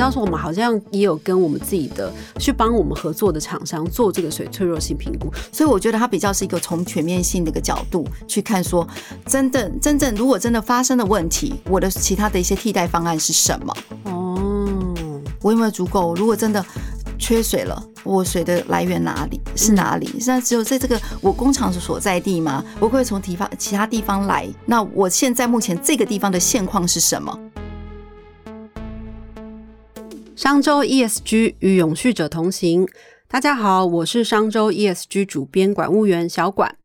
知道说我们好像也有跟我们自己的去帮我们合作的厂商做这个水脆弱性评估，所以我觉得它比较是一个从全面性的一个角度去看，说真的真正如果真的发生的问题，我的其他的一些替代方案是什么？哦，我有没有足够？如果真的缺水了，我水的来源哪里是哪里？现在只有在这个我工厂所在地吗？我会从地方其他地方来？那我现在目前这个地方的现况是什么？商周 ESG 与永续者同行。大家好，我是商周 ESG 主编管务员小管。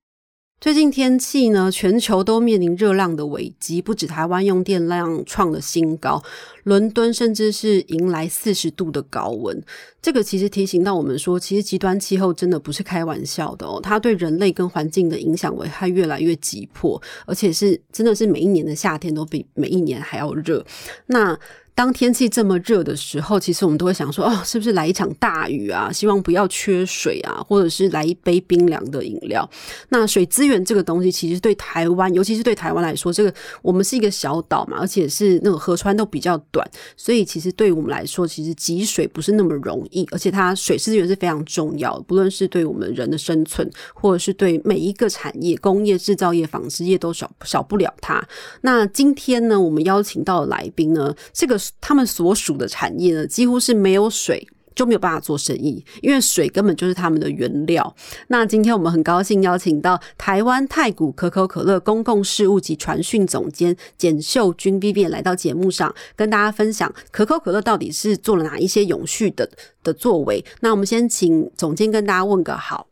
最近天气呢，全球都面临热浪的危机，不止台湾用电量创了新高，伦敦甚至是迎来四十度的高温。这个其实提醒到我们说，其实极端气候真的不是开玩笑的哦，它对人类跟环境的影响危害越来越急迫，而且是真的是每一年的夏天都比每一年还要热。那当天气这么热的时候，其实我们都会想说，哦，是不是来一场大雨啊？希望不要缺水啊，或者是来一杯冰凉的饮料。那水资源这个东西，其实对台湾，尤其是对台湾来说，这个我们是一个小岛嘛，而且是那个河川都比较短，所以其实对我们来说，其实集水不是那么容易，而且它水资源是非常重要，不论是对我们人的生存，或者是对每一个产业、工业、制造业、纺织业都少少不了它。那今天呢，我们邀请到的来宾呢，这个。他们所属的产业呢，几乎是没有水就没有办法做生意，因为水根本就是他们的原料。那今天我们很高兴邀请到台湾太古可口可乐公共事务及传讯总监简秀君 B B 来到节目上，跟大家分享可口可乐到底是做了哪一些永续的的作为。那我们先请总监跟大家问个好，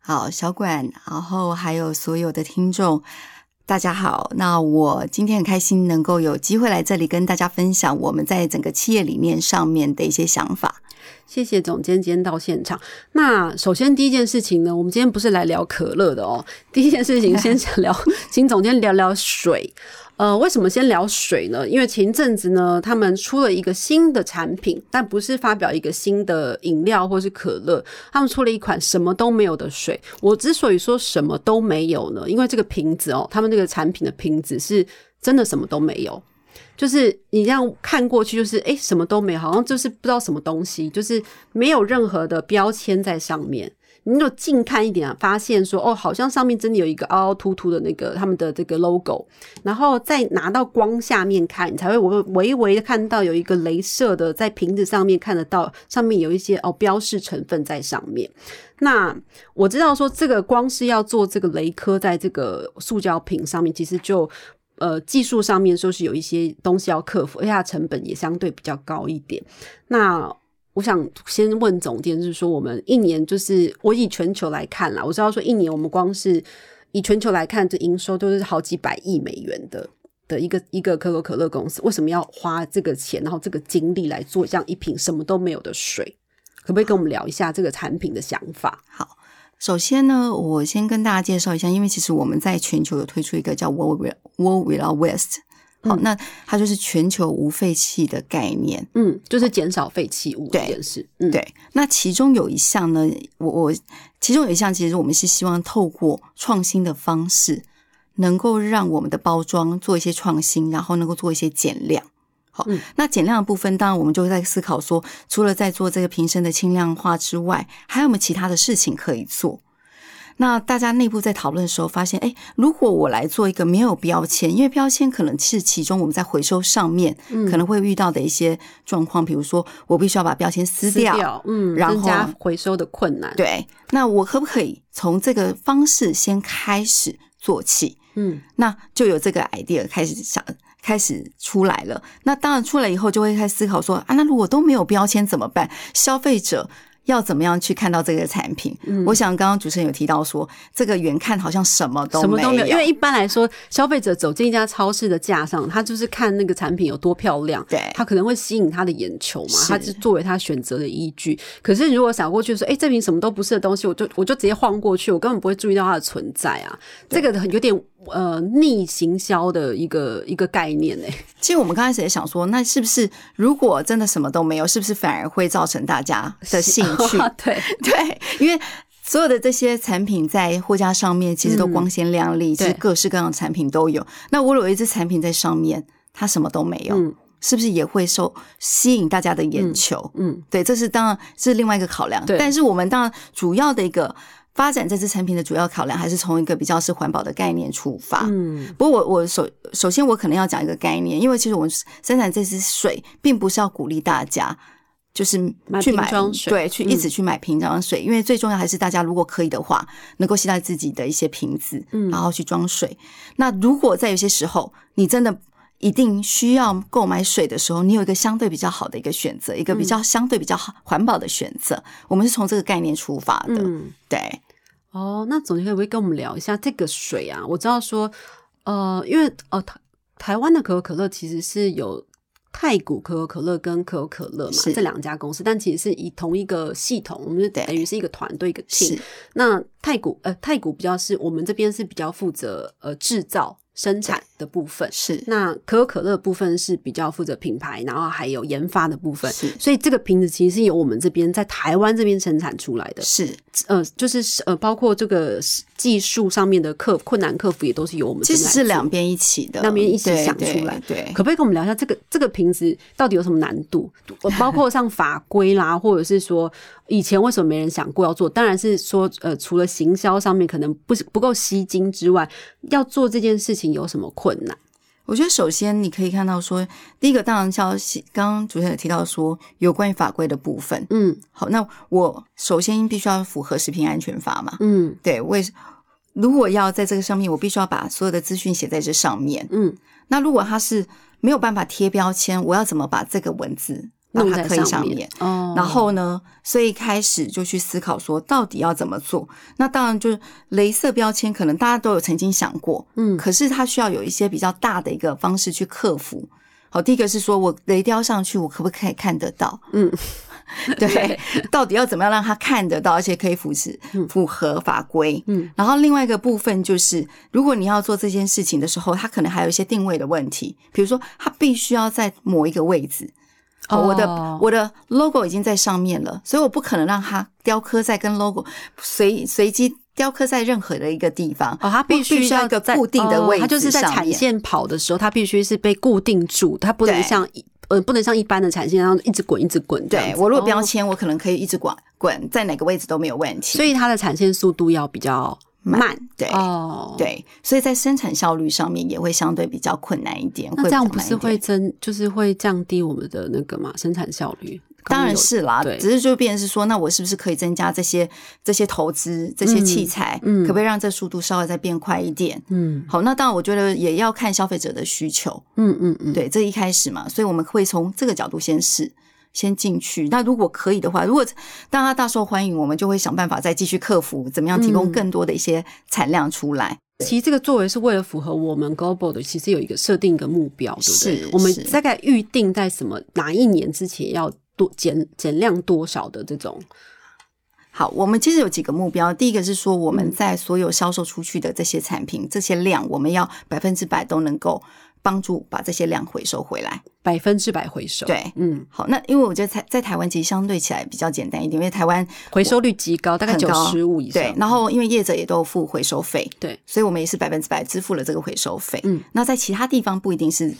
好小管，然后还有所有的听众。大家好，那我今天很开心能够有机会来这里跟大家分享我们在整个企业理念上面的一些想法。谢谢总监今天到现场。那首先第一件事情呢，我们今天不是来聊可乐的哦。第一件事情先想聊，请总监聊聊水。呃，为什么先聊水呢？因为前阵子呢，他们出了一个新的产品，但不是发表一个新的饮料或是可乐，他们出了一款什么都没有的水。我之所以说什么都没有呢，因为这个瓶子哦，他们这个产品的瓶子是真的什么都没有，就是你这样看过去，就是哎，什么都没，好像就是不知道什么东西，就是没有任何的标签在上面。你有近看一点，发现说哦，好像上面真的有一个凹凹凸凸的那个他们的这个 logo，然后再拿到光下面看，你才会微微微的看到有一个镭射的在瓶子上面看得到，上面有一些哦标示成分在上面。那我知道说这个光是要做这个镭刻在这个塑胶瓶上面，其实就呃技术上面说是有一些东西要克服，而且它成本也相对比较高一点。那我想先问总监，就是说，我们一年就是我以全球来看啦，我知道说一年我们光是以全球来看，这营收都是好几百亿美元的的一个一个可口可乐公司，为什么要花这个钱，然后这个精力来做这样一瓶什么都没有的水？可不可以跟我们聊一下这个产品的想法？好，首先呢，我先跟大家介绍一下，因为其实我们在全球有推出一个叫 World World Without Waste。好，那它就是全球无废弃的概念，嗯，就是减少废弃物这件事，嗯，对。那其中有一项呢，我我其中有一项，其实我们是希望透过创新的方式，能够让我们的包装做一些创新，然后能够做一些减量。好，那减量的部分，当然我们就在思考说，除了在做这个瓶身的轻量化之外，还有没有其他的事情可以做？那大家内部在讨论的时候，发现，哎，如果我来做一个没有标签，因为标签可能是其中我们在回收上面可能会遇到的一些状况，比如说我必须要把标签撕掉，嗯，增加回收的困难。对，那我可不可以从这个方式先开始做起？嗯，那就有这个 idea 开始想开始出来了。那当然出来以后，就会开始思考说，啊，那如果都没有标签怎么办？消费者。要怎么样去看到这个产品？我想刚刚主持人有提到说，这个远看好像什么都什么都没有，因为一般来说，消费者走进一家超市的架上，他就是看那个产品有多漂亮，对，他可能会吸引他的眼球嘛，他是作为他选择的依据。可是如果想过去说，哎，这瓶什么都不是的东西，我就我就直接晃过去，我根本不会注意到它的存在啊，这个有点。呃，逆行销的一个一个概念呢。其实我们刚开始也想说，那是不是如果真的什么都没有，是不是反而会造成大家的兴趣？对 对，因为所有的这些产品在货架上面，其实都光鲜亮丽，其实各式各样的产品都有。那我有一支产品在上面，它什么都没有，是不是也会受吸引大家的眼球？嗯，对，这是当然是另外一个考量。对但是我们当然主要的一个发展这支产品的主要考量，还是从一个比较是环保的概念出发。嗯不过我我首首先我可能要讲一个概念，因为其实我们生产这支水，并不是要鼓励大家就是去买瓶装水对，去一嗯直去买瓶装水，因为最重要还是大家如果可以的话，能够携带自己的一些瓶子，嗯然后去装水。那如果在有些时候你真的一定需要购买水的时候，你有一个相对比较好的一个选择，一个比较嗯相对比较好环保的选择。我们是从这个概念出发的，嗯。对。哦，那总监可不可以跟我们聊一下这个水啊？我知道说，呃，因为呃台台湾的可口可乐其实是有太古可口可乐跟可口可乐嘛这两家公司，但其实是以同一个系统，我们就等于是一个团队一个 team 是。那太古呃太古比较是我们这边是比较负责呃制造生产的部分，是那可口可乐部分是比较负责品牌，然后还有研发的部分。是所以这个瓶子其实是由我们这边在台湾这边生产出来的。是，呃，就是呃，包括这个技术上面的克困难克服，也都是由我们其实是两边一起的，两边一起想出来对对，可不可以跟我们聊一下这个这个瓶子到底有什么难度？呃包括像法规啦，或者是说以前为什么没人想过要做？当然是说呃，除了行销上面可能不不够吸睛之外，要做这件事情有什么困难？我觉得首先你可以看到说，第一个当然像刚刚主持人有提到说有关于法规的部分。嗯好，那我首先必须要符合食品安全法嘛？嗯对，为如果要在这个上面，我必须要把所有的资讯写在这上面。嗯，那如果它是没有办法贴标签，我要怎么把这个文字把弄在它刻在上面哦，然后呢，所以开始就去思考说，到底要怎么做？那当然就是镭射标签，可能大家都有曾经想过，嗯可是它需要有一些比较大的一个方式去克服。好，第一个是说我雷雕上去，我可不可以看得到？嗯，对，到底要怎么样让它看得到，而且可以符持符合法规？嗯，然后另外一个部分就是，如果你要做这件事情的时候，它可能还有一些定位的问题，比如说它必须要在某一个位置。哦、我的哦我的 logo 已经在上面了，所以我不可能让它雕刻在跟 logo 随随机雕刻在任何的一个地方。哦，它必须要一个固定的位置哦它就是在产线跑的时候，它必须是被固定住，它不能像一呃不能像一般的产线然后一直滚一直滚。对我如果标哦签，我可能可以一直滚滚在哪个位置都没有问题。所以它的产线速度要比较慢。对、哦，。对，所以在生产效率上面也会相对比较困难一点。会那这样不是会增，就是会降低我们的那个嘛生产效率？当然是啦，对只是就变成是说，那我是不是可以增加这些这些投资、这些器材，嗯可不可以让这速度稍微再变快一点？嗯好，那当然我觉得也要看消费者的需求，嗯嗯嗯，对，这一开始嘛，所以我们会从这个角度先试。先进去，那如果可以的话，如果当它大受欢迎，我们就会想办法再继续克服，怎么样提供嗯更多的一些产量出来。其实这个作为是为了符合我们 global 的，其实有一个设定一个目标，对不对是？我们大概预定在什么哪一年之前要多减减量多少的这种？好，我们其实有几个目标。第一个是说，我嗯们在所有销售出去的这些产品、这些量，我们要百分之百都能够帮助把这些量回收回来。百分之百回收，对嗯，好，那因为我觉得在在台湾其实相对起来比较简单一点，因为台湾回收率极高，大概九十五以上。对，然后因为业者也都付回收费，对，所以我们也是百分之百支付了这个回收费。嗯，那在其他地方不一定是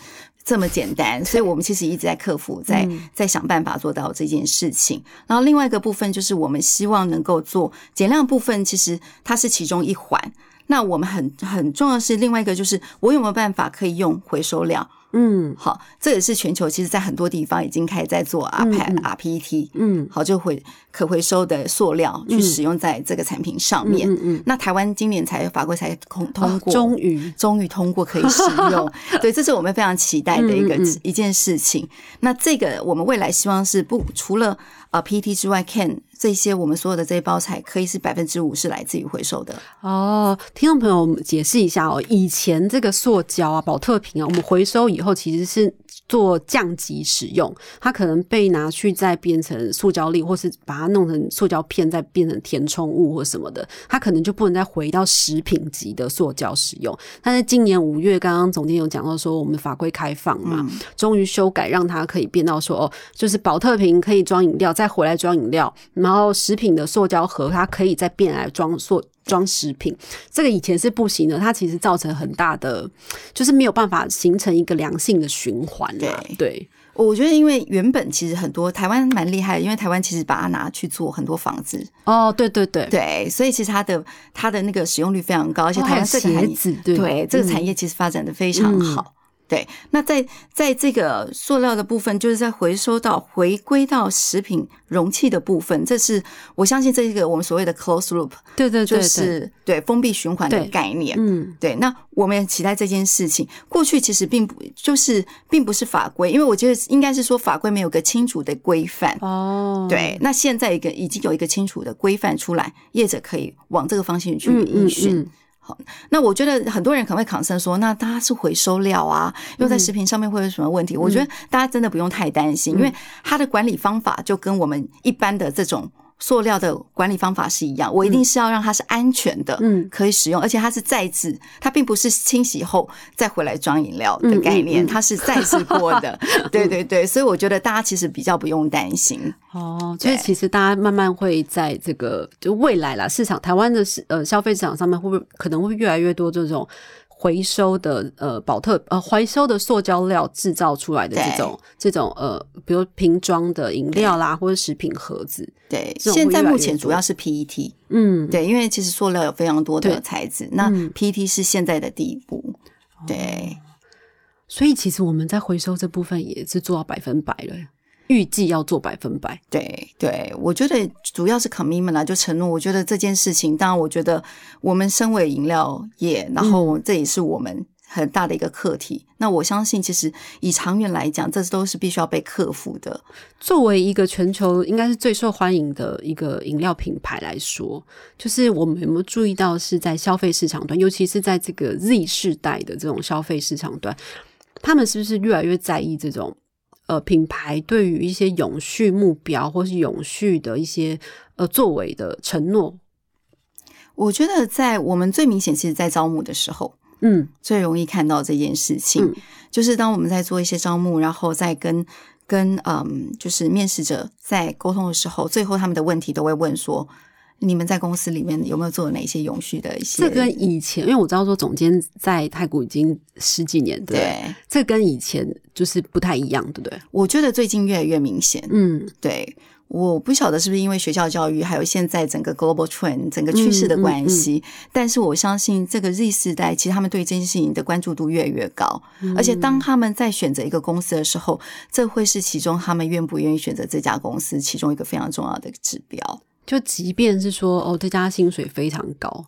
这么简单，所以我们其实一直在克服，在嗯在想办法做到这件事情。然后另外一个部分就是我们希望能够做减量部分，其实它是其中一环。那我们很很重要是另外一个就是我有没有办法可以用回收料？嗯好，这也是全球其实在很多地方已经开始在做 RPET、RPET，嗯好，就回可回收的塑料去使用在这个产品上面。嗯嗯，那台湾今年才法国才通通过，哦终于终于通过可以使用，对，这是我们非常期待的一个一件事情。那这个我们未来希望是不除了呃 PET 之外，can 这些我们所有的这些包材可以是百分之五是来自于回收的。哦，听众朋友，我们解释一下哦。以前这个塑胶啊、保特瓶啊，我们回收以后其实是做降级使用，它可能被拿去再变成塑胶粒，或是把它弄成塑胶片，再变成填充物或什么的，它可能就不能再回到食品级的塑胶使用。但是今年五月，刚刚总监有讲到说，我们法规开放嘛，终于修改让它可以变到说，哦，就是保特瓶可以装饮料，再回来装饮料，然后食品的塑胶盒它可以再变来装塑装食品，这个以前是不行的，它其实造成很大的，就是没有办法形成一个良性的循环啊。对对，我觉得，因为原本其实很多台湾蛮厉害的，因为台湾其实把它拿去做很多房子，哦，对对对，对，所以其实它的它的那个使用率非常高，而且哦台湾这个产业对对这个嗯产业其实发展的非常好。对，那在在这个塑料的部分，就是在回收到回归到食品容器的部分，这是我相信这一个我们所谓的 close loop，对对对就，是对封闭循环的概念。嗯，对，那我们也期待这件事情。过去其实并不就是并不是法规，因为我觉得应该是说法规没有个清楚的规范。哦，对，那现在一个已经有一个清楚的规范出来，业者可以往这个方向去嗯嗯依循。嗯，那我觉得很多人可能会 concern 说，那它是回收料啊，用在食品上面会有什么问题？我觉得大家真的不用太担心，因为它的管理方法就跟我们一般的这种。塑料的管理方法是一样，我一定是要让它是安全的，嗯可以使用，而且它是再制，它并不是清洗后再回来装饮料的概念，嗯嗯嗯它是再制过的。对对对，所以我觉得大家其实比较不用担心。哦，所以其实大家慢慢会在这个就未来啦，市场台湾的市呃消费市场上面会不会可能会越来越多这种回收的呃保特呃回收的塑胶料制造出来的这种这种呃，比如瓶装的饮料啦，或者食品盒子，对，现在目前主要是 PET，嗯，对，因为其实塑料有非常多的材质，那嗯。PET 是现在的第一步。对，所以其实我们在回收这部分也是做到百分百了，预计要做百分百。对，对，我觉得主要是 commitment 啦，就承诺。我觉得这件事情，当然，我觉得我们身为饮料业，然后这也是我们很大的一个课题。那我相信，其实以长远来讲，这都是必须要被克服的。作为一个全球应该是最受欢迎的一个饮料品牌来说，就是我们有没有注意到是在消费市场端，尤其是在这个 Z 世代的这种消费市场端，他们是不是越来越在意这种呃品牌对于一些永续目标或是永续的一些呃作为的承诺？我觉得，在我们最明显，其实，在招募的时候，嗯最容易看到这件事情，嗯就是当我们在做一些招募，然后再跟跟嗯，就是面试者在沟通的时候，最后他们的问题都会问说：你们在公司里面有没有做哪些永续的一些？这跟以前，因为我知道说总监在太古已经十几年，对？这跟以前就是不太一样，对不对？我觉得最近越来越明显。嗯对，我不晓得是不是因为学校教育，还有现在整个 global trend 整个趋势的关系，但是我相信这个 Z 世代其实他们对这件事情的关注度越来越高，而且当他们在选择一个公司的时候，这会是其中他们愿不愿意选择这家公司其中一个非常重要的指标。就即便是说哦，这家薪水非常高，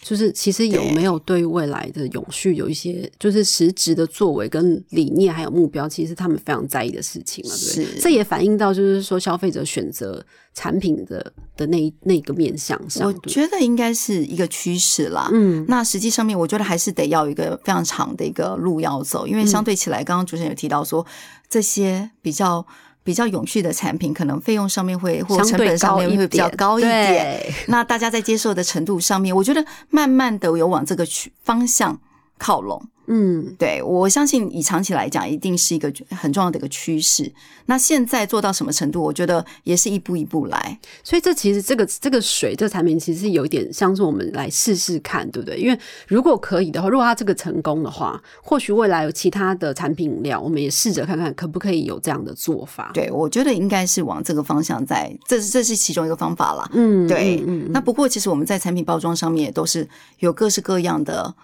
就是其实有对。没有对未来的永续有一些就是实质的作为跟理念还有目标，其实是他们非常在意的事情了，对不对？是。这也反映到就是说消费者选择产品的的那一那个面向上，我觉得应该是一个趋势啦。嗯。那实际上面，我觉得还是得要有一个非常长的一个路要走，因为相对起来，刚刚主持人有提到说，这些比较比较永续的产品，可能费用上面会或成本上面会比较高一点。对那大家在接受的程度上面，我觉得慢慢的有往这个去方向靠拢。嗯对我相信，以长期来讲，一定是一个很重要的一个趋势。那现在做到什么程度，我觉得也是一步一步来。所以这其实这个这个水这个产品其实是有一点像是我们来试试看，对不对？因为如果可以的话，如果它这个成功的话，或许未来有其他的产品饮料，我们也试着看看可不可以有这样的做法。对，我觉得应该是往这个方向在，这这是其中一个方法啦。嗯，对，嗯嗯那不过其实我们在产品包装上面也都是有各式各样的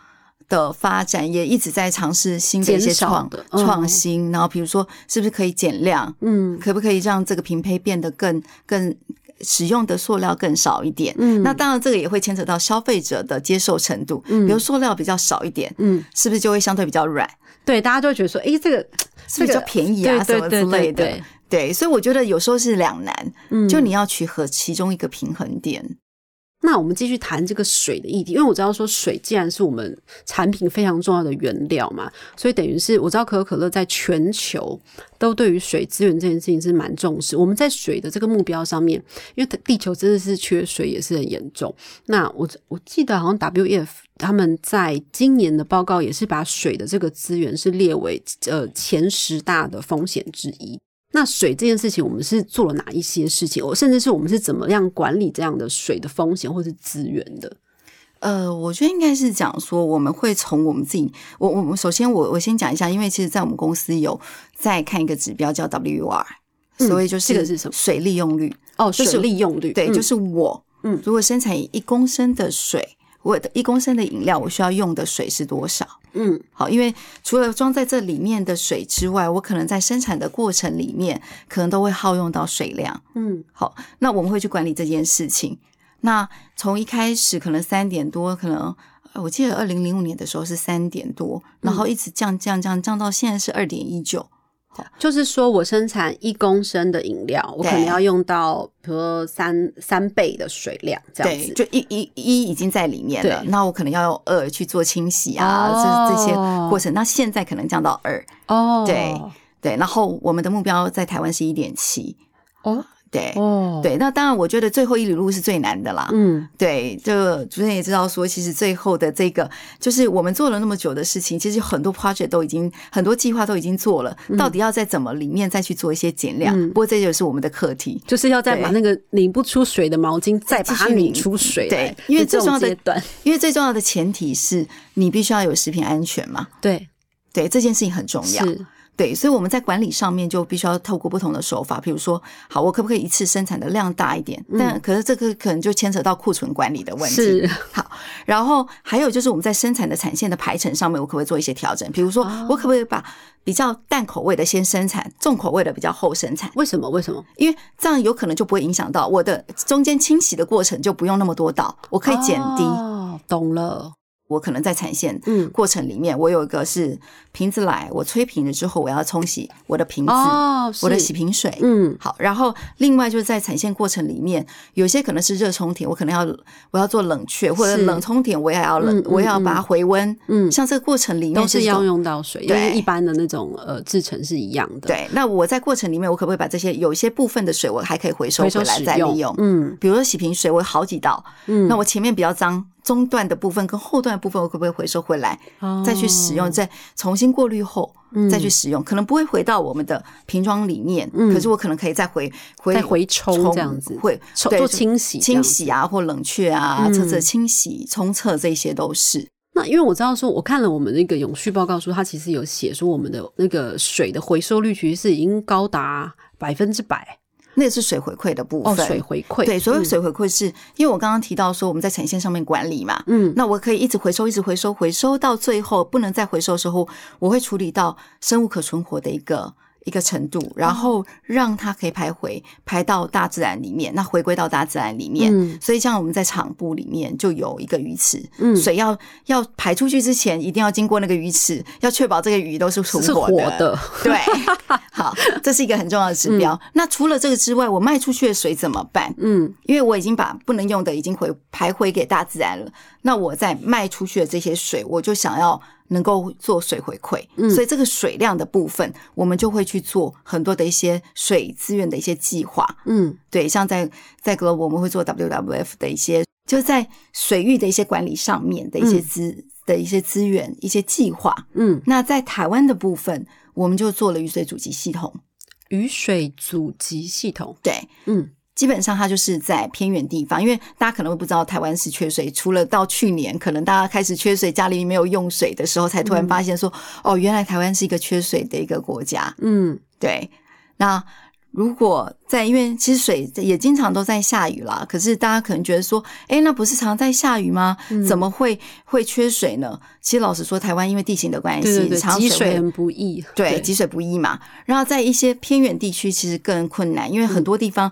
的发展，也一直在尝试新的一些创创新。然后比如说，是不是可以减量？嗯可不可以让这个瓶胚变得更更使用的塑料更少一点？嗯那当然这个也会牵扯到消费者的接受程度。嗯比如塑料比较少一点，嗯，是不是就会相对比较软？对，大家就会觉得说，哎，这个是比较便宜啊？什么之类的？对所以我觉得有时候是两难，嗯就你要取合其中一个平衡点。那我们继续谈这个水的议题，因为我知道说水既然是我们产品非常重要的原料嘛，所以等于是我知道可口可乐在全球都对于水资源这件事情是蛮重视。我们在水的这个目标上面，因为地球真的是缺水也是很严重。那我我记得好像 WEF 他们在今年的报告也是把水的这个资源是列为呃前十大的风险之一。那水这件事情，我们是做了哪一些事情？我甚至是我们是怎么样管理这样的水的风险或是资源的？呃，我觉得应该是讲说，我们会从我们自己，我我们首先我我先讲一下，因为其实，在我们公司有在看一个指标叫 WUR，、嗯所以就是这个是什么水利用率。哦，水利用率，对，嗯就是我，嗯如果生产一公升的水，我的一公升的饮料，我需要用的水是多少？嗯好，因为除了装在这里面的水之外，我可能在生产的过程里面，可能都会耗用到水量。嗯好，那我们会去管理这件事情。那从一开始可能三点多，可能呃我记得二零零五年的时候是三点多，然后一直降降降降到现在是二点一九。就是说我生产一公升的饮料，我可能要用到比如说三三倍的水量这样对，子。就一一一已经在里面了，那我可能要用二去做清洗啊，哦这这些过程。那现在可能降到二，哦，对对。然后我们的目标在台湾是一点七，哦对、哦，，对。那当然，我觉得最后一里路是最难的啦。嗯对，就主持人也知道说，其实最后的这个就是我们做了那么久的事情，其实很多 project 都已经很多计划都已经做了，到底要在怎么里面再去做一些减量？嗯不过这就是我们的课题。就是要再把那个拧不出水的毛巾再把它拧拧出水来对因为最重要的因为最重要的前提是你必须要有食品安全嘛，对对这件事情很重要。是对，所以我们在管理上面就必须要透过不同的手法，比如说，好，我可不可以一次生产的量大一点？但可是这个可能就牵扯到库存管理的问题。是好，然后还有就是我们在生产的产线的排程上面，我可不可以做一些调整？比如说，我可不可以把比较淡口味的先生产，重口味的比较后生产？为什么？为什么？因为这样有可能就不会影响到我的中间清洗的过程，就不用那么多道，我可以减低。哦，懂了，我可能在产线嗯过程里面，我有一个是瓶子来，我吹平了之后，我要冲洗我的瓶子，哦，我的洗瓶水。嗯。好，然后另外就是在产线过程里面，有些可能是热冲填，我可能要我要做冷却，或者冷冲填，我也要冷，我也要把它回温。嗯，像这个过程里面都是要用到水，因对。为一般的那种呃制成是一样的，，对。那我在过程里面，我可不可以把这些有一些部分的水，我还可以回收回来再利用？嗯。比如说洗瓶水，我有好几道，嗯，那我前面比较脏，中段的部分跟后段的部分，我可不可以回收回来，再去使用，哦再重新过滤后嗯。再去使用？可能不会回到我们的瓶装里面，嗯。可是我可能可以再回回再回冲这样子。会做清洗清洗啊，或冷却啊，嗯。测测清洗、冲测这些都是。那因为我知道说，我看了我们那个永续报告书，它其实有写说我们的那个水的回收率其实是已经高达百分之百那是水回馈的部哦，分。水回馈。对，所谓嗯。水回馈是、因为我刚刚提到说我们在产线上面管理嘛，嗯。那我可以一直回收，一直回收，回收到最后不能再回收的时候，我会处理到生物可存活的一个一个程度，然后让它可以排回排到大自然里面，那回归到大自然里面。嗯。所以像我们在厂部里面就有一个鱼池，嗯。水要要排出去之前，一定要经过那个鱼池，要确保这个鱼都是存活的，对，好，这是一个很重要的指标。那除了这个之外，我卖出去的水怎么办？嗯。因为我已经把不能用的已经回排回给大自然了，那我在卖出去的这些水，我就想要能够做水回馈，嗯。所以这个水量的部分，我们就会去做很多的一些水资源的一些计划。嗯。对，像在在 Global 我们会做 WWF 的一些，就是在水域的一些管理上面的一些资、的一些资源、一些计划。嗯，那在台湾的部分，我们就做了雨水主机系统。雨水阻集系统，对，嗯基本上它就是在偏远地方，因为大家可能会不知道台湾是缺水，除了到去年可能大家开始缺水，家里没有用水的时候，才突然发现说，哦，原来台湾是一个缺水的一个国家。嗯对，那如果在，因为其实水也经常都在下雨啦，可是大家可能觉得说，哎，那不是常在下雨吗？嗯怎么会会缺水呢？其实老实说，台湾因为地形的关系，对对对，常会积水很不易，对，积水不易嘛。然后在一些偏远地区，其实更困难，因为很多地方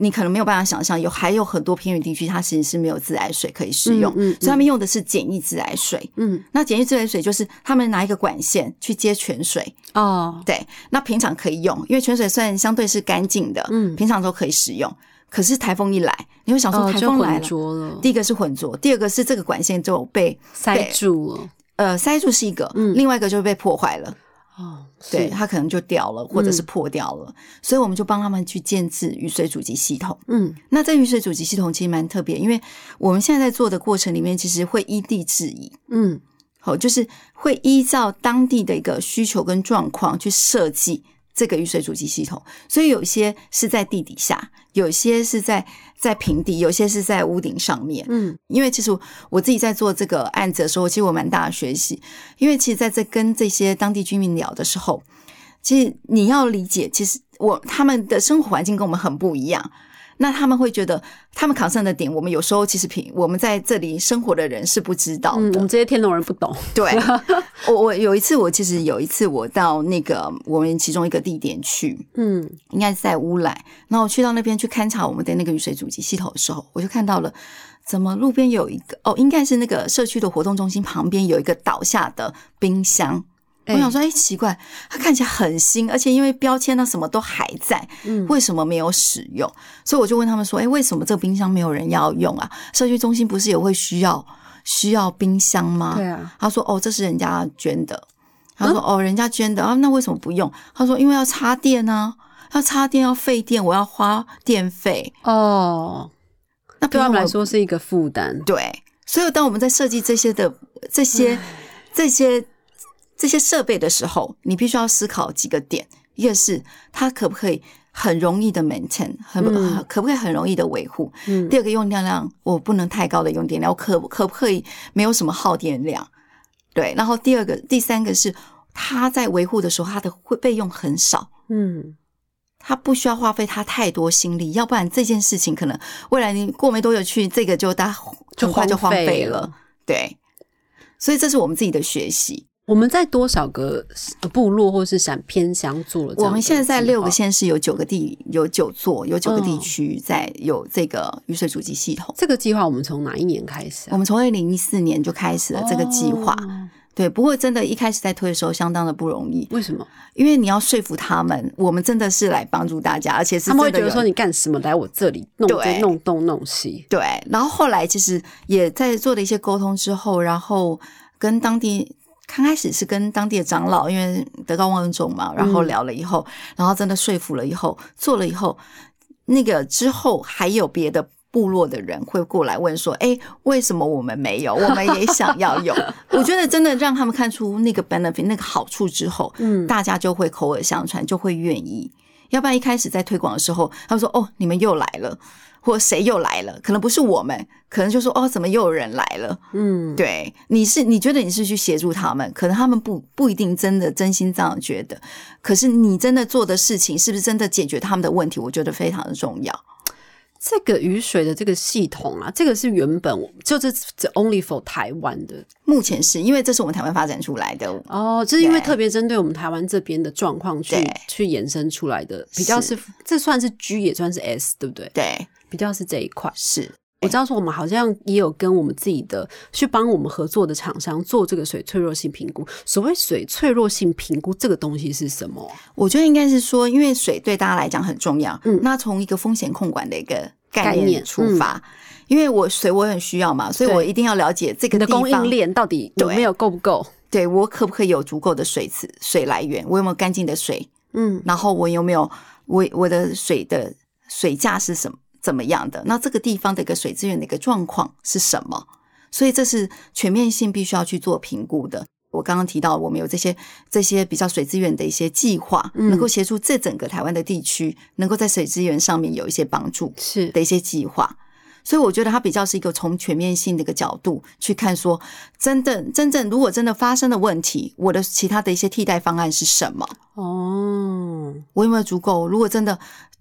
你可能没有办法想象，有还有很多偏远地区，它其实是没有自来水可以使用，嗯嗯嗯。所以他们用的是简易自来水。嗯。那简易自来水就是他们拿一个管线去接泉水，哦，对，那平常可以用，因为泉水虽然相对是干净的，嗯。平常都可以使用。可是台风一来，你会想说台风来了，第一个是浑浊，第二个是这个管线就被塞住了，呃塞住是一个，嗯。另外一个就被破坏了。哦，对，它可能就掉了，或者是嗯。破掉了，所以我们就帮他们去建置雨水主机系统。嗯。那在雨水主机系统其实蛮特别，因为我们现在在做的过程里面，其实会依地制宜，嗯。好，就是会依照当地的一个需求跟状况去设计这个雨水主机系统，所以有些是在地底下，有些是在在平地，有些是在屋顶上面。嗯，因为其实我自己在做这个案子的时候，其实我蛮大的学习。因为其实在这跟这些当地居民聊的时候，其实你要理解，其实我他们的生活环境跟我们很不一样。那他们会觉得，他们考上的点，我们有时候其实平我们在这里生活的人是不知道嗯，我的。们这些天龙人不懂。对，我我有一次，我其实有一次我到那个我们其中一个地点去，嗯，应该是在乌来，然后我去到那边去勘察我们的那个雨水主机系统的时候，我就看到了，怎么路边有一个哦，应该是那个社区的活动中心旁边有一个倒下的冰箱。我想说，哎、奇怪，它看起来很新，而且因为标签呢什么都还在，嗯为什么没有使用？所以我就问他们说，哎、为什么这个冰箱没有人要用啊？社区中心不是也会需要需要冰箱吗？对啊，他说：“哦，这是人家捐的。”他说：“哦，人家捐的啊，那为什么不用？”他说：“因为要插电啊，要插电要费电，我要花电费。哦，那对他们来说是一个负担。对，所以当我们在设计这些的这些这些这些设备的时候，你必须要思考几个点：一个是它可不可以很容易的 maintain，很、嗯可不可以很容易的维护？嗯第二个用电量，我不能太高的用电量，我可可不可以没有什么耗电量？对，然后第二个、第三个是它在维护的时候，它的会备用很少。嗯，它不需要花费它太多心力，要不然这件事情可能未来你过没多久去，这个就大就很快就荒荒废了。对，所以这是我们自己的学习。我们在多少个呃部落或是陕偏乡做了？我们现在在六个县市有九个地有九座有九个地嗯区在有这个雨水主机系统。这个计划，我们从哪一年开始啊？我们从二零一四年就开始了这个计划，哦对。不过真的，一开始在推的时候相当的不容易，为什么？因为你要说服他们，我们真的是来帮助大家，而且是他们会觉得说你干什么来我这里弄对这弄东弄西？对，然后后来其实也在做了一些沟通之后，然后跟当地刚开始是跟当地的长老，因为德高望重嘛，然后聊了以后，然后真的说服了以后，做了以后，那个之后还有别的。部落的人会过来问说：“哎，为什么我们没有？我们也想要有。”我觉得真的让他们看出那个 benefit 那个好处之后，嗯，大家就会口耳相传，就会愿意。要不然一开始在推广的时候，他们说：“哦，你们又来了，或谁又来了？”可能不是我们，可能就说：“哦，怎么又有人来了？”嗯，对，你是你觉得你是去协助他们，可能他们不不一定真的真心这样觉得。可是你真的做的事情，是不是真的解决他们的问题？我觉得非常的重要。这个雨水的这个系统啊，这个是原本就是只 only for 台湾的目前是因为这是我们台湾发展出来的，哦，这是因为特别针对我们台湾这边的状况去去延伸出来的，比较是这算是 G 也算是 S，对不对？对，比较是这一块。是我知道说我们好像也有跟我们自己的去帮我们合作的厂商做这个水脆弱性评估。所谓水脆弱性评估这个东西是什么啊？我觉得应该是说，因为水对大家来讲很重要，嗯那从一个风险控管的一个概概念念出发，因为我水我很需要嘛，所以我一定要了解这个供应链到底有没有够不够？对我可不可以有足够的水池水来源？我有没有干净的水？嗯，然后我有没有我我的水的水价是什么怎么样的？那这个地方的一个水资源的一个状况是什么？所以这是全面性必须要去做评估的。我刚刚提到，我们有这些这些比较水资源的一些计划，嗯能够协助这整个台湾的地区，能够在水资源上面有一些帮助是的一些计划。所以我觉得它比较是一个从全面性的一个角度去看说，真正真正如果真的发生了问题，我的其他的一些替代方案是什么？哦，我有没有足够？如果真的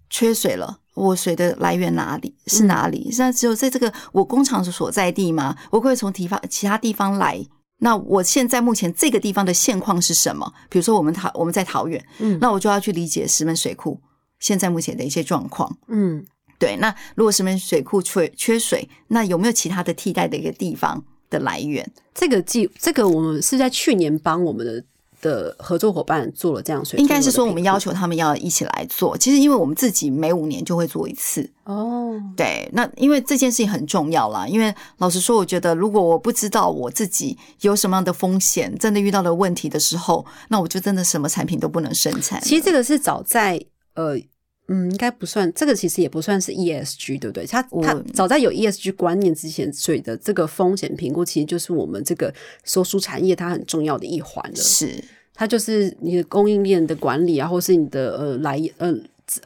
缺水了，我水的来源哪里是哪里？现在只有在这个我工厂所在地吗？我会从地方其他地方来？那我现在目前这个地方的现况是什么？比如说我们桃我们在桃园，嗯那我就要去理解石门水库现在目前的一些状况。嗯，对，那如果石门水库缺缺水，那有没有其他的替代的一个地方的来源？这个计这个我们是在去年帮我们的的合作伙伴做了这样水，应该是说我们要求他们要一起来做。其实因为我们自己每五年就会做一次，哦，对，那因为这件事情很重要啦。因为老实说，我觉得如果我不知道我自己有什么样的风险，真的遇到了问题的时候，那我就真的什么产品都不能生产。其实这个是早在呃。嗯，应该不算，这个其实也不算是 ESG，对不对？它它早在有 ESG 观念之前，水的这个风险评估其实就是我们这个收输产业它很重要的一环了。是它就是你的供应链的管理啊，或是你的呃来呃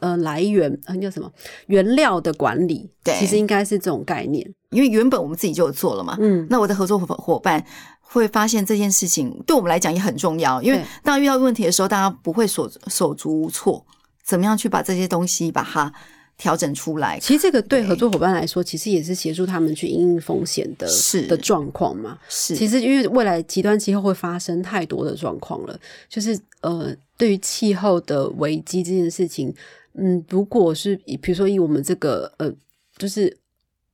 呃来源呃叫什么原料的管理，对其实应该是这种概念。因为原本我们自己就有做了嘛，嗯，那我的合作伙伙伴会发现这件事情对我们来讲也很重要，因为对当遇到问题的时候，大家不会手手足无措，怎么样去把这些东西把它调整出来？其实这个对对合作伙伴来说，其实也是协助他们去应应风险的是的状况嘛。是，其实因为未来极端气候会发生太多的状况了，就是呃，对于气候的危机这件事情，嗯，如果是以比如说以我们这个呃，就是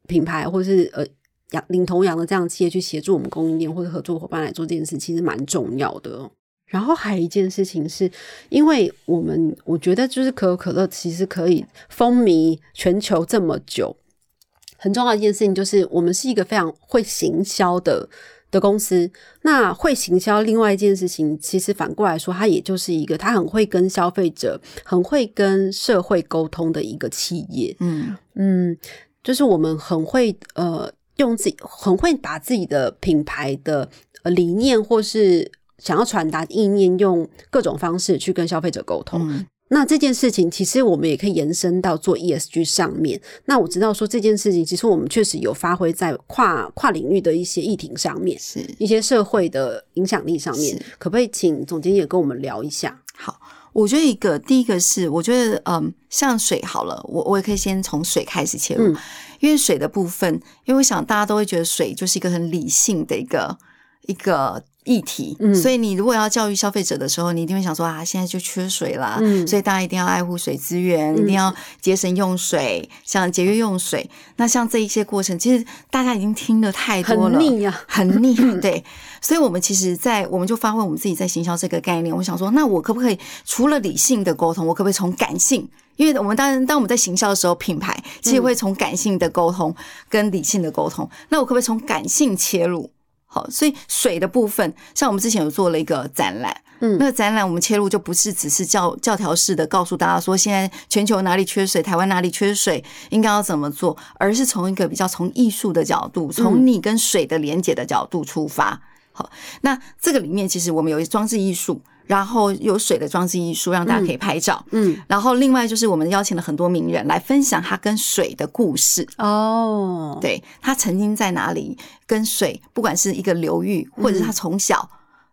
品牌或是呃养领头羊的这样企业去协助我们供应链或者合作伙伴来做这件事，其实蛮重要的哦。然后还有一件事情是，因为我们我觉得就是可口可乐其实可以风靡全球这么久，很重要的一件事情就是我们是一个非常会行销的的公司。那会行销，另外一件事情，其实反过来说，它也就是一个它很会跟消费者、很会跟社会沟通的一个企业。嗯嗯，就是我们很会呃用自己很会把自己的品牌的呃理念或是想要传达意念，用各种方式去跟消费者沟通。嗯那这件事情，其实我们也可以延伸到做 ESG 上面。那我知道说这件事情，其实我们确实有发挥在跨跨领域的一些议题上面，是一些社会的影响力上面。可不可以请总监也跟我们聊一下？好。我觉得一个第一个是，我觉得嗯，像水好了，我我也可以先从水开始切入，嗯因为水的部分，因为我想大家都会觉得水就是一个很理性的一个一个议题，嗯所以你如果要教育消费者的时候，你一定会想说啊，现在就缺水啦，嗯所以大家一定要爱护水资源，嗯一定要节省用水，像节约用水。那像这一些过程，其实大家已经听得太多了，很腻呀、很腻，对。所以，我们其实在，我们就发挥我们自己在行销这个概念。我想说，那我可不可以除了理性的沟通，我可不可以从感性？因为我们当然，当我们在行销的时候，品牌其实会从感性的沟通跟理性的沟通。那我可不可以从感性切入？好，所以水的部分，像我们之前有做了一个展览，嗯那个展览我们切入就不是只是教教条式的告诉大家说现在全球哪里缺水，台湾哪里缺水，应该要怎么做，而是从一个比较从艺术的角度，从你跟水的连接的角度出发。好，那这个里面其实我们有装置艺术，然后有水的装置艺术，让大家可以拍照。嗯，然后另外就是我们邀请了很多名人来分享他跟水的故事。哦，对他曾经在哪里跟水，不管是一个流域，或者是他从小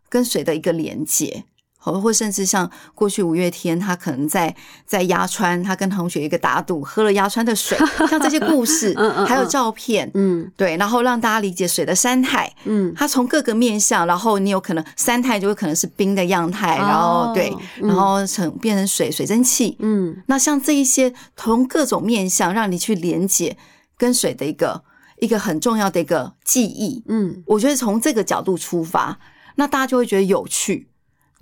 跟水的一个连接。或或甚至像过去五月天，他可能在在鸭川，他跟同学一个打赌，喝了鸭川的水，像这些故事嗯嗯，还有照片，嗯。对，然后让大家理解水的三态，嗯，它从各个面向，然后你有可能三态就会可能是冰的样态，然后哦对，嗯。然后成变成水水蒸气，嗯。那像这一些从各种面向让你去连接跟水的一个一个很重要的一个记忆，嗯。我觉得从这个角度出发，那大家就会觉得有趣。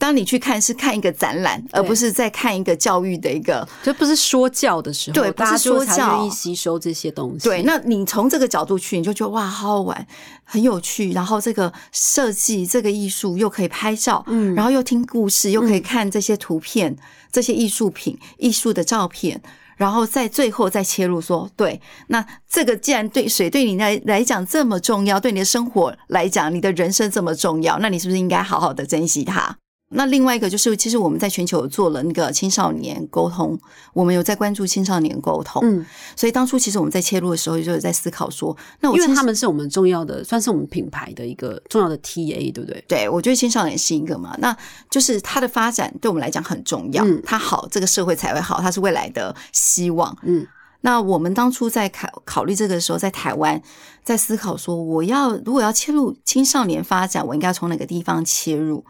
当你去看是看一个展览，而不是在看一个教育的一个就不是说教的时候，对不是说教愿意吸收这些东西。对，那你从这个角度去，你就觉得哇，好好玩，很有趣。然后这个设计，这个艺术又可以拍照，嗯然后又听故事，又可以看这些图片、这些艺术品、艺术的照片。然后在最后再切入说，对，那这个既然对水对你来来讲这么重要，对你的生活来讲，你的人生这么重要，那你是不是应该好好的珍惜它？那另外一个就是，其实我们在全球做了那个青少年沟通，我们有在关注青少年沟通，嗯，所以当初其实我们在切入的时候，就有在思考说，那我因为他们是我们重要的，算是我们品牌的一个重要的 TA，对不对？对我觉得青少年是一个嘛，那就是它的发展对我们来讲很重要，嗯它好，这个社会才会好，它是未来的希望。嗯那我们当初在考考虑这个的时候，在台湾在思考说，我要如果要切入青少年发展，我应该从哪个地方切入？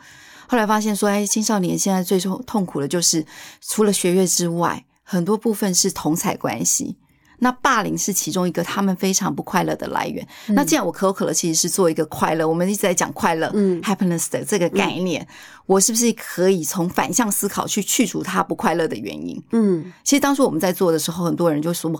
后来发现说，哎，青少年现在最痛痛苦的就是除了学业之外，很多部分是同彩关系。那霸凌是其中一个他们非常不快乐的来源。那既然我可口可乐其实是做一个快乐，我们一直在讲快乐，嗯 happiness 的这个概念，我是不是可以从反向思考去去除它不快乐的原因？嗯，其实当初我们在做的时候，很多人就说：“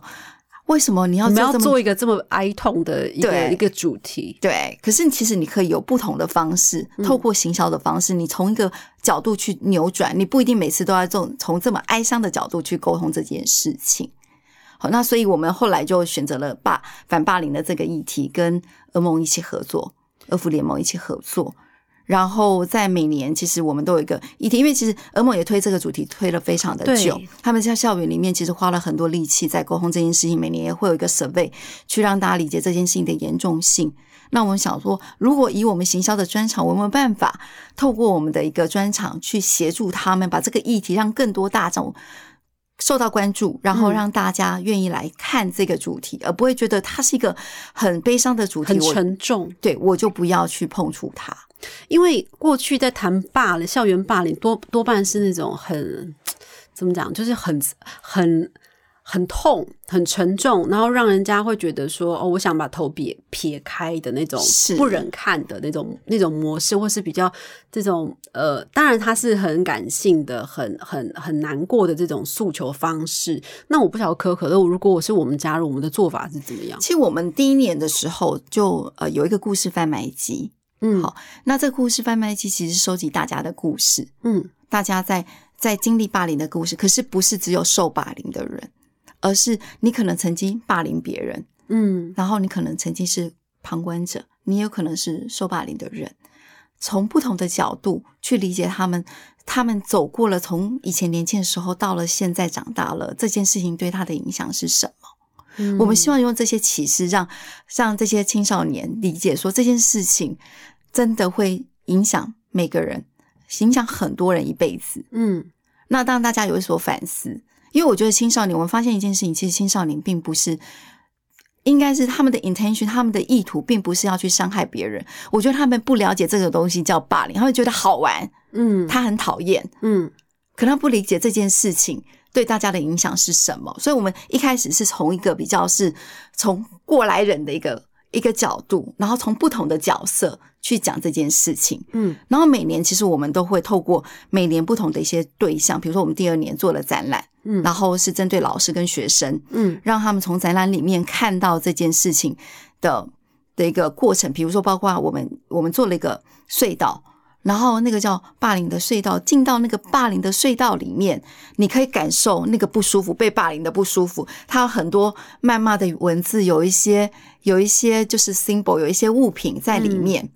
为什么你要我们要做一个这么哀痛的一个一个主题。对，可是其实你可以有不同的方式，嗯透过行销的方式，你从一个角度去扭转，你不一定每次都要这种从这么哀伤的角度去沟通这件事情。好，那所以我们后来就选择了霸反霸凌的这个议题，跟俄盟一起合作，俄服联盟一起合作，然后在每年，其实我们都有一个议题，因为其实俄盟也推这个主题推了非常的久，他们在校园里面其实花了很多力气在沟通这件事情，每年也会有一个 survey 去让大家理解这件事情的严重性。那我们想说，如果以我们行销的专场，我们有没有办法透过我们的一个专场去协助他们，把这个议题让更多大众受到关注，然后嗯让大家愿意来看这个主题，而不会觉得它是一个很悲伤的主题。很我沉重。对我就不要去碰触它。因为过去在谈霸凌、校园霸凌，多多半是那种很怎么讲，就是很很很痛、很沉重，然后让人家会觉得说，哦，我想把头撇撇开的那种不忍看的那种那种模式，或是比较这种呃，当然他是很感性的、很很很难过的这种诉求方式。那我不晓得可可乐，如果我是我们加入，我们的做法是怎么样？其实我们第一年的时候就呃有一个故事贩卖机，嗯。好那这个故事贩卖机其实收集大家的故事，嗯。大家在在经历霸凌的故事，可是不是只有受霸凌的人，而是你可能曾经霸凌别人，嗯。然后你可能曾经是旁观者，你也有可能是受霸凌的人，从不同的角度去理解他们，他们走过了从以前年轻的时候到了现在长大了，这件事情对他的影响是什么？嗯。我们希望用这些启示让，让这些青少年理解说这件事情真的会影响每个人，影响很多人一辈子。嗯那当大家有所反思，因为我觉得青少年，我们发现一件事情，其实青少年并不是，应该是他们的 intention，他们的意图并不是要去伤害别人。我觉得他们不了解这个东西叫霸凌，他们觉得好玩，嗯他很讨厌，嗯可能他不理解这件事情对大家的影响是什么。所以，我们一开始是从一个比较是从过来人的一个一个角度，然后从不同的角色去讲这件事情。嗯然后每年其实我们都会透过每年不同的一些对象，比如说我们第二年做了展览，嗯然后是针对老师跟学生，嗯让他们从展览里面看到这件事情的的一个过程。比如说，包括我们我们做了一个隧道，然后那个叫霸凌的隧道，进到那个霸凌的隧道里面，你可以感受那个不舒服，被霸凌的不舒服。它有很多谩骂的文字，有一些有一些就是 symbol，有一些物品在里面。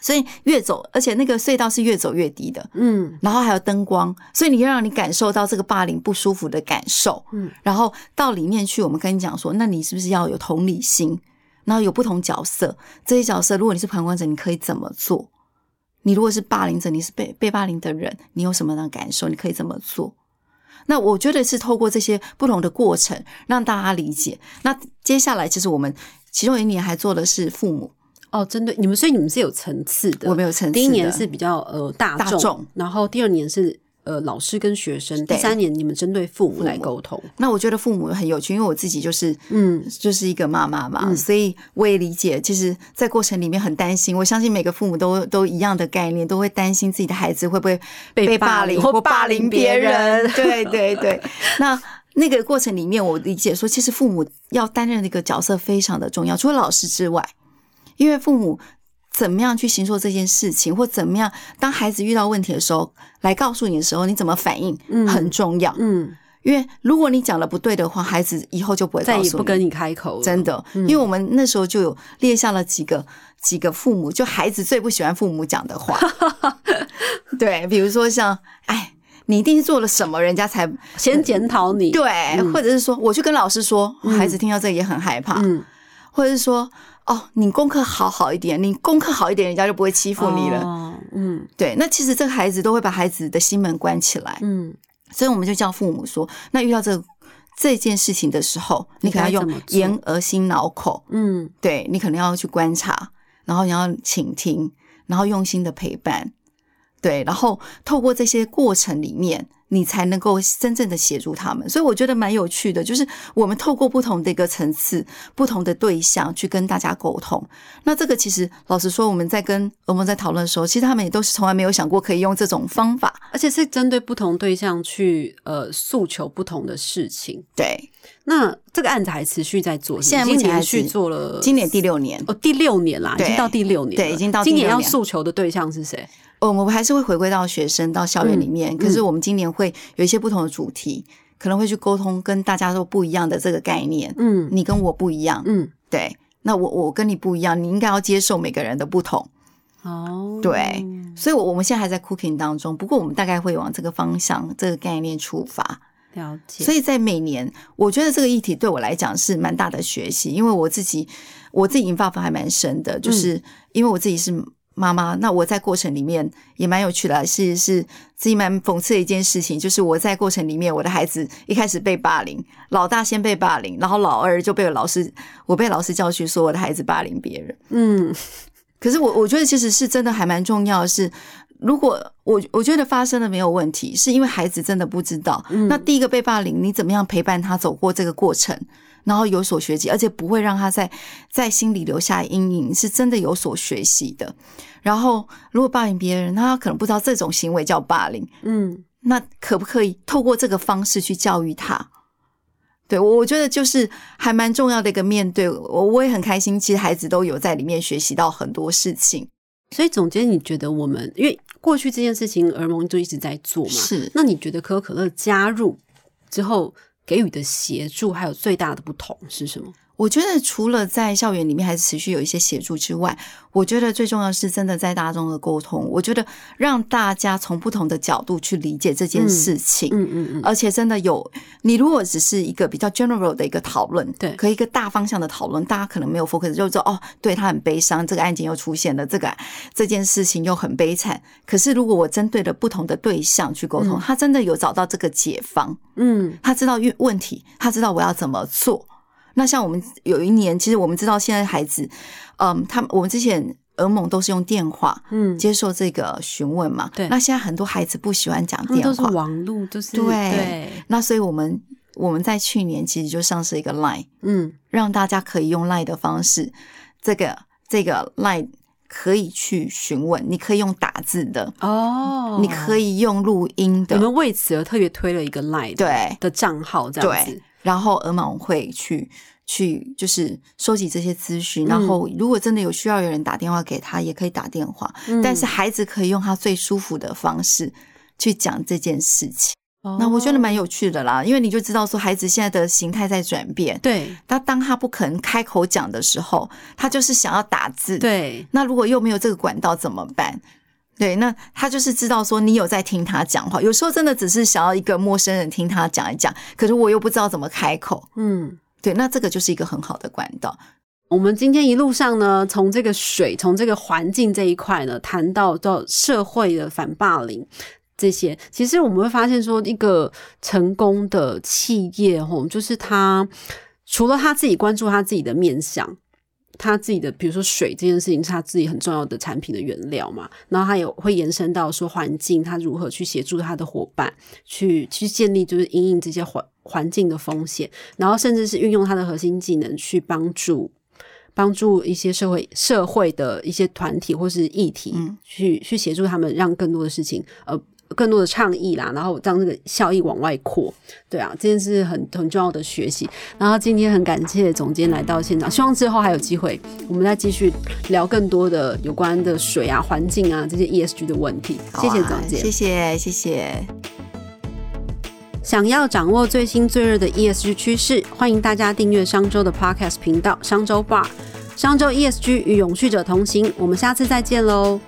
所以越走，而且那个隧道是越走越低的，嗯然后还有灯光，所以你要让你感受到这个霸凌不舒服的感受。嗯，然后到里面去，我们跟你讲说，那你是不是要有同理心？然后有不同角色，这些角色，如果你是旁观者，你可以怎么做？你如果是霸凌者，你是被被霸凌的人，你有什么样的感受？你可以怎么做？那我觉得是透过这些不同的过程，让大家理解。那接下来，其实我们其中一年还做的是父母，哦，针对你们，所以你们是有层次的。我们有层次第一年是比较呃大众，大众然后第二年是呃老师跟学生，第三年你们针对父母来沟通。那我觉得父母很有趣，因为我自己就是嗯就是一个妈妈嘛，嗯所以我也理解，其实，在过程里面很担心。我相信每个父母都都一样的概念，都会担心自己的孩子会不会被霸霸凌或或霸霸凌别人人。对对对，那。那个过程里面，我理解说，其实父母要担任的一个角色非常的重要，除了老师之外，因为父母怎么样去行做这件事情，或怎么样当孩子遇到问题的时候来告诉你的时候，你怎么反应嗯很重要。嗯，因为如果你讲的不对的话，孩子以后就不会再不跟你开口了。真的，因为我们那时候就有列下了几个几个父母，就孩子最不喜欢父母讲的话。对，比如说像，哎，你一定是做了什么，人家才先检讨你。对，或者是说，我去跟老师说，孩子听到这也很害怕，嗯，或者是说，哦，你功课好好一点，你功课好一点，人家就不会欺负你了。哦嗯。对，那其实这个孩子都会把孩子的心门关起来，嗯，所以我们就叫父母说，那遇到这个这件事情的时候，你可能要用眼、耳、心、脑、口，嗯。对你可能要去观察，然后你要倾听，然后用心的陪伴，对，然后透过这些过程里面，你才能够真正的协助他们。所以我觉得蛮有趣的，就是我们透过不同的一个层次、不同的对象去跟大家沟通。那这个其实老实说，我们在跟我们在讨论的时候，其实他们也都是从来没有想过可以用这种方法。而且是针对不同对象去呃诉求不同的事情。对，那这个案子还持续在做，现在目前还是续做了今年第六年，哦第六年啦，已对经到第六年了，对已经到第今年要诉求的对象是谁？我们还是会回归到学生到校园里面，嗯可是我们今年会有一些不同的主题，可能会去沟通跟大家都不一样的这个概念。嗯你跟我不一样，嗯，对，那我我跟你不一样，你应该要接受每个人的不同。哦，对所以，我我们现在还在 cooking 当中，不过我们大概会往这个方向、这个概念出发。了解。所以在每年，我觉得这个议题对我来讲是蛮大的学习，因为我自己我自己引发还蛮深的，就是因为我自己是妈妈，那我在过程里面也蛮有趣的，是是自己蛮讽刺的一件事情，就是我在过程里面，我的孩子一开始被霸凌，老大先被霸凌，然后老二就被老师，我被老师叫去说我的孩子霸凌别人。嗯。可是我我觉得其实是真的还蛮重要的是，如果我我觉得发生了没有问题，是因为孩子真的不知道。那第一个被霸凌，你怎么样陪伴他走过这个过程，然后有所学习，而且不会让他在在心里留下阴影，是真的有所学习的。然后如果霸凌别人，他可能不知道这种行为叫霸凌，嗯，那可不可以透过这个方式去教育他？对，我我觉得就是还蛮重要的一个面对，我我也很开心。其实孩子都有在里面学习到很多事情。所以总监，你觉得我们因为过去这件事情，儿盟就一直在做嘛？是。那你觉得可口可乐加入之后给予的协助，还有最大的不同是什么？我觉得除了在校园里面还是持续有一些协助之外，我觉得最重要是真的在大众的沟通。我觉得让大家从不同的角度去理解这件事情，嗯嗯嗯，而且真的有你如果只是一个比较 general 的一个讨论，对，可以一个大方向的讨论，大家可能没有 focus，就是说哦，对他很悲伤，这个案件又出现了，这个这件事情又很悲惨。可是如果我针对了不同的对象去沟通，他真的有找到这个解方，嗯，他知道问问题，他知道我要怎么做。那像我们有一年，其实我们知道现在孩子，嗯，他们我们之前耳盟都是用电话，嗯，接受这个询问嘛。对。那现在很多孩子不喜欢讲电话，都是网络，都是对。那所以我们我们在去年其实就上市一个 Line，嗯，让大家可以用 Line 的方式，这个这个 Line 可以去询问，你可以用打字的哦，你可以用录音的。你们为此而特别推了一个 Line 对的账号，这样子。然后鹅毛会去去就是收集这些资讯，然后如果真的有需要有人打电话给他，也可以打电话。但是孩子可以用他最舒服的方式去讲这件事情。那我觉得蛮有趣的啦，因为你就知道说孩子现在的形态在转变。对，他当他不肯开口讲的时候，他就是想要打字。对，那如果又没有这个管道怎么办？对，那他就是知道说你有在听他讲话，有时候真的只是想要一个陌生人听他讲一讲，可是我又不知道怎么开口。嗯，对，那这个就是一个很好的管道。我们今天一路上呢，从这个水，从这个环境这一块呢，谈到到社会的反霸凌这些，其实我们会发现说，一个成功的企业，吼，就是他除了他自己关注他自己的面相。他自己的，比如说水这件事情是他自己很重要的产品的原料嘛，然后他也会延伸到说环境，他如何去协助他的伙伴去去建立，就是因应这些环环境的风险，然后甚至是运用他的核心技能去帮助帮助一些社会社会的一些团体或是议题，去去协助他们，让更多的事情呃。更多的倡议啦，然后让这个效益往外扩，对啊，这件事很很重要的学习。然后今天很感谢总监来到现场，希望之后还有机会，我们再继续聊更多的有关的水啊、环境啊这些 ESG 的问题。谢谢总监，谢谢谢谢。想要掌握最新最热的 ESG 趋势，欢迎大家订阅商周的 Podcast 频道商周 Bar，商周 ESG 与永续者同行。我们下次再见喽。